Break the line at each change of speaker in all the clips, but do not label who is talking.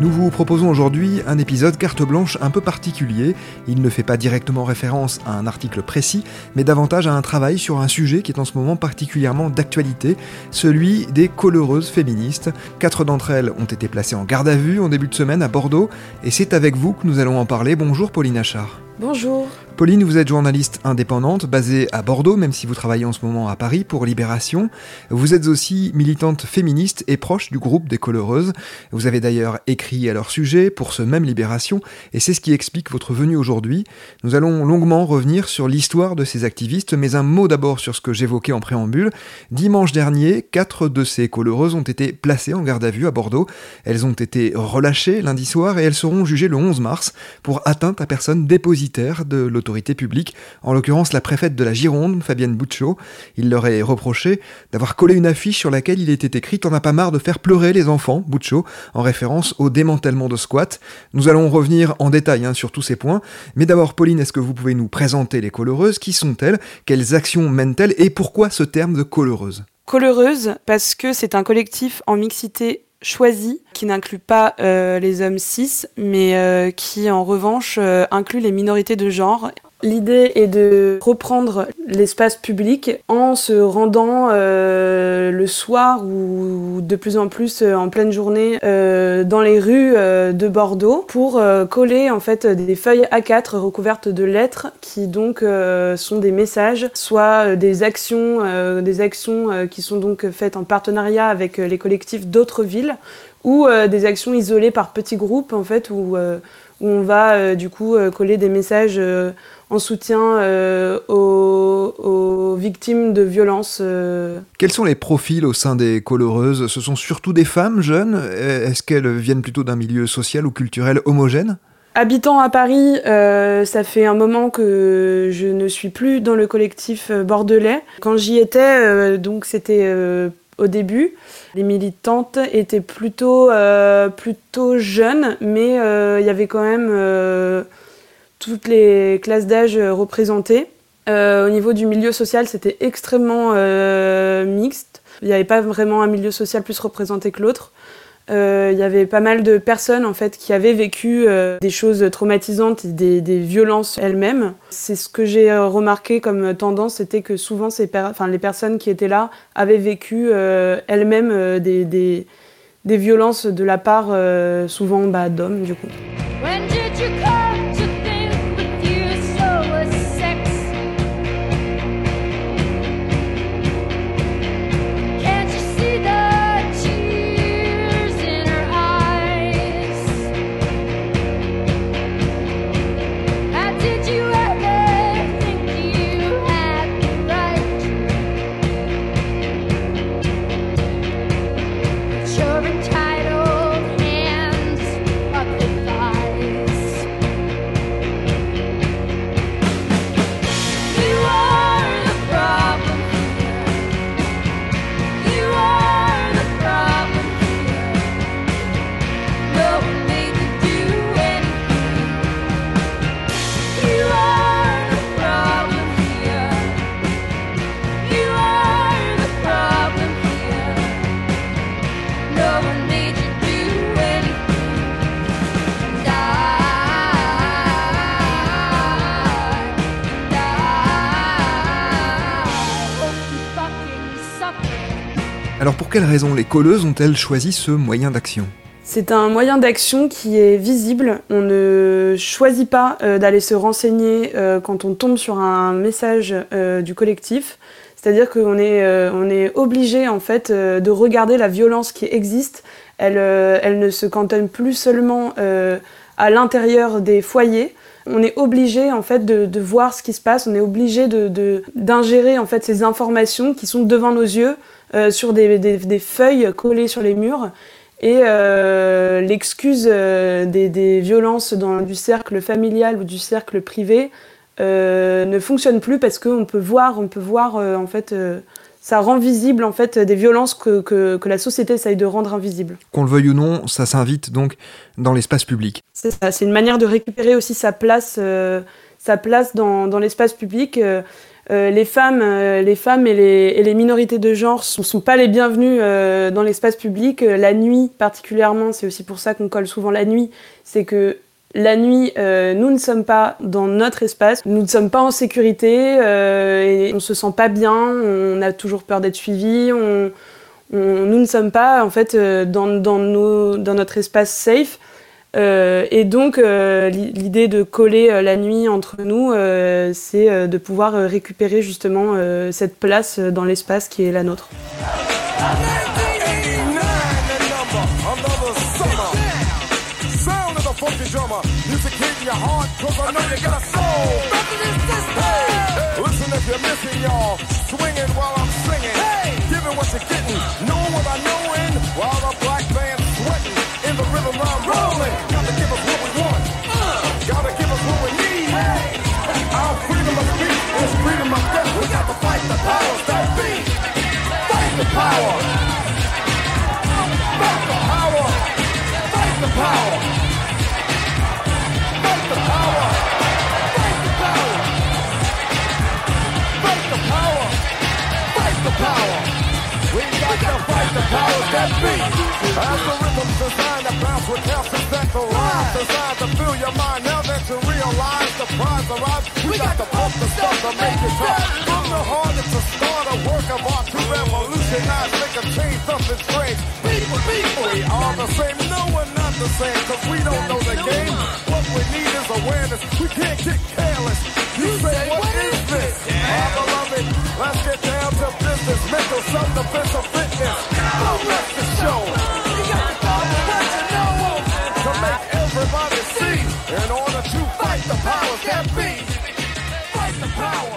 Nous vous proposons aujourd'hui un épisode carte blanche un peu particulier. Il ne fait pas directement référence à un article précis, mais davantage à un travail sur un sujet qui est en ce moment particulièrement d'actualité, celui des coloreuses féministes. Quatre d'entre elles ont été placées en garde à vue en début de semaine à Bordeaux, et c'est avec vous que nous allons en parler. Bonjour Pauline Achard.
Bonjour.
Pauline, vous êtes journaliste indépendante, basée à Bordeaux, même si vous travaillez en ce moment à Paris pour Libération. Vous êtes aussi militante féministe et proche du groupe des Coloreuses. Vous avez d'ailleurs écrit à leur sujet pour ce même Libération, et c'est ce qui explique votre venue aujourd'hui. Nous allons longuement revenir sur l'histoire de ces activistes, mais un mot d'abord sur ce que j'évoquais en préambule. Dimanche dernier, quatre de ces Coloreuses ont été placées en garde à vue à Bordeaux. Elles ont été relâchées lundi soir et elles seront jugées le 11 mars pour atteinte à personne dépositaire de l'autorité autorité publique, en l'occurrence la préfète de la Gironde, Fabienne Bouchot. Il leur est reproché d'avoir collé une affiche sur laquelle il était écrit T'en as pas marre de faire pleurer les enfants, Bouchot, en référence au démantèlement de squat. Nous allons revenir en détail hein, sur tous ces points, mais d'abord, Pauline, est-ce que vous pouvez nous présenter les coloreuses? Qui sont-elles? Quelles actions mènent-elles? Et pourquoi ce terme de coleureuse?
Coleureuse, parce que c'est un collectif en mixité choisi, qui n'inclut pas euh, les hommes cis, mais euh, qui en revanche euh, inclut les minorités de genre L'idée est de reprendre l'espace public en se rendant euh, le soir ou de plus en plus euh, en pleine journée euh, dans les rues de Bordeaux pour coller en fait des feuilles A4 recouvertes de lettres qui donc sont des messages, soit des actions, des actions qui sont donc faites en partenariat avec les collectifs d'autres villes ou des actions isolées par petits groupes en fait où, où on va du coup coller des messages en soutien euh, aux, victimes de violences. Euh.
Quels sont les profils au sein des coloreuses? Ce sont surtout des femmes jeunes? Est-ce qu'elles viennent plutôt d'un milieu social ou culturel homogène?
Habitant à Paris, euh, ça fait un moment que je ne suis plus dans le collectif bordelais. Quand j'y étais, donc c'était au début, les militantes étaient plutôt, plutôt jeunes, mais il y avait quand même toutes les classes d'âge euh, représentées. Euh, au niveau du milieu social, c'était extrêmement euh, mixte. Il n'y avait pas vraiment un milieu social plus représenté que l'autre. Il y avait pas mal de personnes en fait qui avaient vécu des choses traumatisantes et des, violences elles-mêmes. C'est ce que j'ai remarqué comme tendance, c'était que souvent ces enfin, les personnes qui étaient là avaient vécu elles-mêmes des, des, des, violences de la part souvent bah, d'hommes du coup.
Alors pour quelles raisons les colleuses ont-elles choisi ce moyen d'action?
C'est un moyen d'action qui est visible. On ne choisit pas euh, d'aller se renseigner euh, quand on tombe sur un message euh, du collectif. C'est-à-dire qu'on est, est obligé en fait de regarder la violence qui existe. Elle, ne se cantonne plus seulement à l'intérieur des foyers. On est obligé en fait de, voir ce qui se passe. On est obligé de, d'ingérer en fait ces informations qui sont devant nos yeux sur des, des, feuilles collées sur les murs. Et euh, l'excuse euh, des, violences dans, du cercle familial ou du cercle privé euh, ne fonctionne plus parce qu'on peut voir, on peut voir en fait, ça rend visible en fait des violences que, que, que la société essaye de rendre invisibles.
Qu'on le veuille ou non, ça s'invite donc dans l'espace public.
C'est ça, c'est une manière de récupérer aussi sa place, sa place dans, dans l'espace public. Euh, les femmes, euh, les femmes et les, minorités de genre ne sont, pas les bienvenues euh, dans l'espace public. la nuit, particulièrement, c'est aussi pour ça qu'on colle souvent la nuit. C'est que la nuit, nous ne sommes pas dans notre espace, nous ne sommes pas en sécurité, et on se sent pas bien, on a toujours peur d'être suivi, nous ne sommes pas en fait dans notre espace safe. Euh, et donc, euh, l'idée de coller euh, la nuit entre nous, c'est de pouvoir récupérer justement cette place dans l'espace qui est la nôtre. Power. Fight the power. Fight the power. Fight the power. Fight the power. We got to fight the powers that be. Rhythm's designed to bounce with calcium that the rhyme designed to fill your mind. Now that you realize the prize arrives, we got to pump the stuff to make it tough. From the heart, it's a start, a work of art to revolution recognize, make a change, something strange. People, people, we are the same. The same, cause we don't know the game. What we need is awareness. We can't get careless. You say, what is this? Our beloved, let's get down to business. Mental self-defense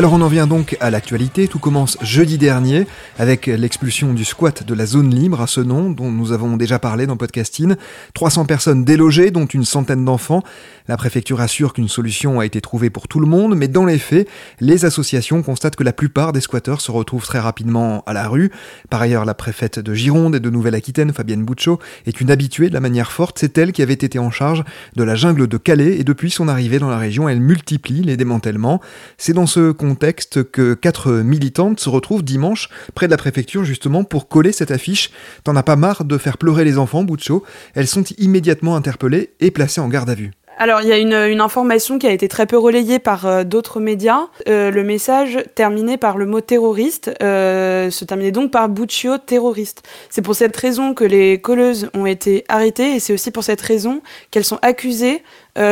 Alors on en vient donc à l'actualité, tout commence jeudi dernier avec l'expulsion du squat de la zone libre à ce nom dont nous avons déjà parlé dans Podcasting. 300 personnes délogées dont une centaine d'enfants. La préfecture assure qu'une solution a été trouvée pour tout le monde, mais dans les faits, les associations constatent que la plupart des squatteurs se retrouvent très rapidement à la rue. Par ailleurs, la préfète de Gironde et de Nouvelle-Aquitaine, Fabienne Bouchot, est une habituée de la manière forte. C'est elle qui avait été en charge de la jungle de Calais et depuis son arrivée dans la région, elle multiplie les démantèlements. C'est dans ce contexte que quatre militantes se retrouvent dimanche près de la préfecture justement pour coller cette affiche. T'en as pas marre de faire pleurer les enfants, Boucho? Elles sont immédiatement interpellées et placées en garde à vue. Alors, il y a une, information qui a été très peu relayée par euh, d'autres médias. Euh, le message terminé par le mot terroriste euh, se terminait donc par Buccio terroriste. C'est pour cette raison que les colleuses ont été arrêtées et c'est aussi pour cette raison qu'elles sont accusées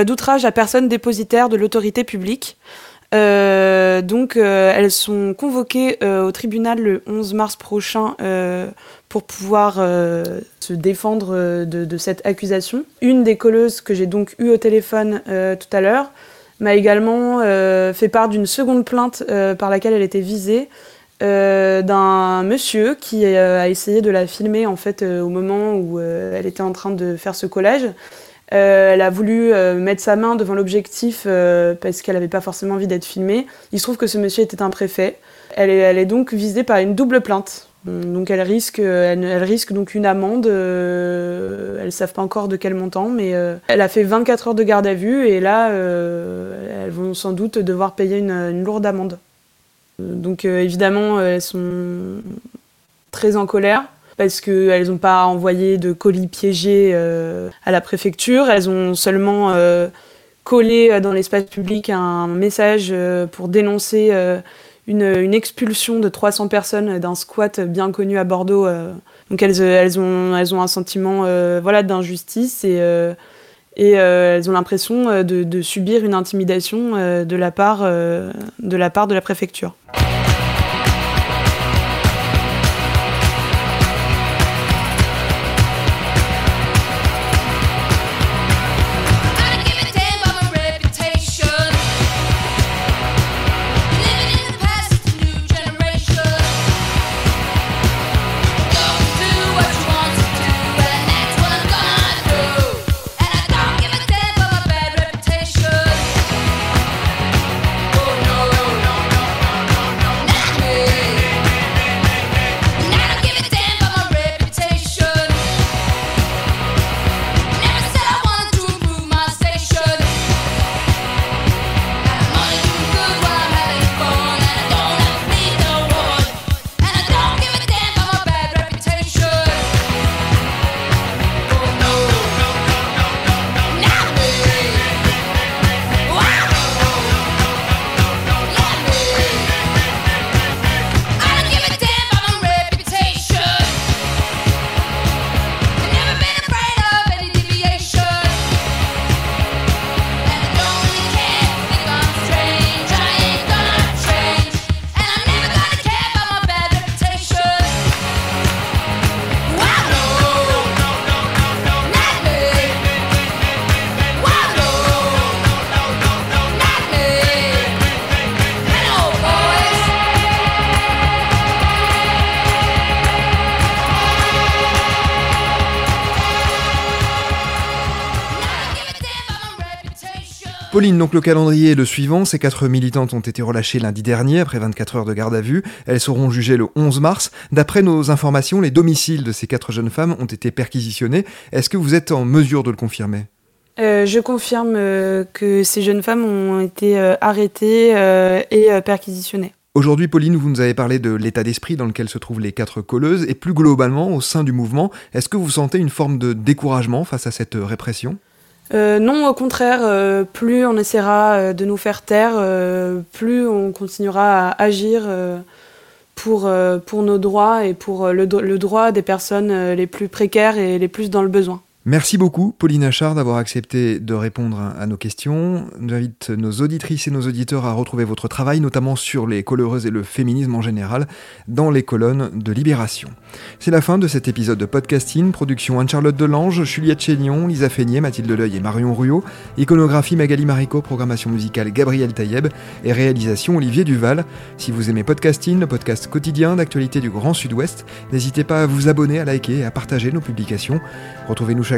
d'outrage à personne dépositaire de l'autorité publique. Euh, donc, euh, elles sont convoquées euh, au tribunal le 11 mars prochain pour pouvoir se défendre de, cette accusation. Une des colleuses que j'ai donc eue au téléphone tout à l'heure m'a également fait part d'une seconde plainte par laquelle elle était visée. d'un monsieur qui a essayé de la filmer en fait au moment où elle était en train de faire ce collège euh, elle a voulu euh, mettre sa main devant l'objectif euh, parce qu'elle n'avait pas forcément envie d'être filmée. Il se trouve que ce monsieur était un préfet. Elle est, donc visée par une double plainte. Donc elle risque, elle, risque donc une amende. elles ne savent pas encore de quel montant, mais elle a fait 24 heures de garde à vue et là, elles vont sans doute devoir payer une lourde amende. Donc évidemment, elles sont très en colère parce qu'elles n'ont pas envoyé de colis piégés euh, à la préfecture. Elles ont seulement euh, collé euh, dans l'espace public un message pour dénoncer une, expulsion de 300 personnes d'un squat bien connu à Bordeaux. Donc elles, ont, un sentiment voilà, d'injustice et, elles ont l'impression de, subir une intimidation de la part de la préfecture.
Pauline, donc le calendrier est le suivant. Ces quatre militantes ont été relâchées lundi dernier après 24 heures de garde à vue. Elles seront jugées le 11 mars. D'après nos informations, les domiciles de ces quatre jeunes femmes ont été perquisitionnés. Est-ce que vous êtes en mesure de le confirmer?
Euh, je confirme euh, que ces jeunes femmes ont été euh, arrêtées et perquisitionnées.
Aujourd'hui, Pauline, vous nous avez parlé de l'état d'esprit dans lequel se trouvent les quatre colleuses et plus globalement au sein du mouvement. Est-ce que vous sentez une forme de découragement face à cette répression?
Non, au contraire, plus on essaiera de nous faire taire, plus on continuera à agir pour, pour nos droits et pour le droit des personnes les plus précaires et les plus dans le besoin.
Merci beaucoup, Pauline Achard, d'avoir accepté de répondre à nos questions. J'invite nos auditrices et nos auditeurs à retrouver votre travail, notamment sur les coloreuses et le féminisme en général, dans les colonnes de Libération. C'est la fin de cet épisode de podcasting. Production Anne-Charlotte Delange, Juliette Chénion, Lisa Feignet, Mathilde Leuil et Marion Ruot. Iconographie Magali Marico, programmation musicale Gabriel Taïeb et réalisation Olivier Duval. Si vous aimez podcasting, le podcast quotidien d'actualité du Grand Sud-Ouest, n'hésitez pas à vous abonner, à liker et à partager nos publications. Retrouvez-nous chaque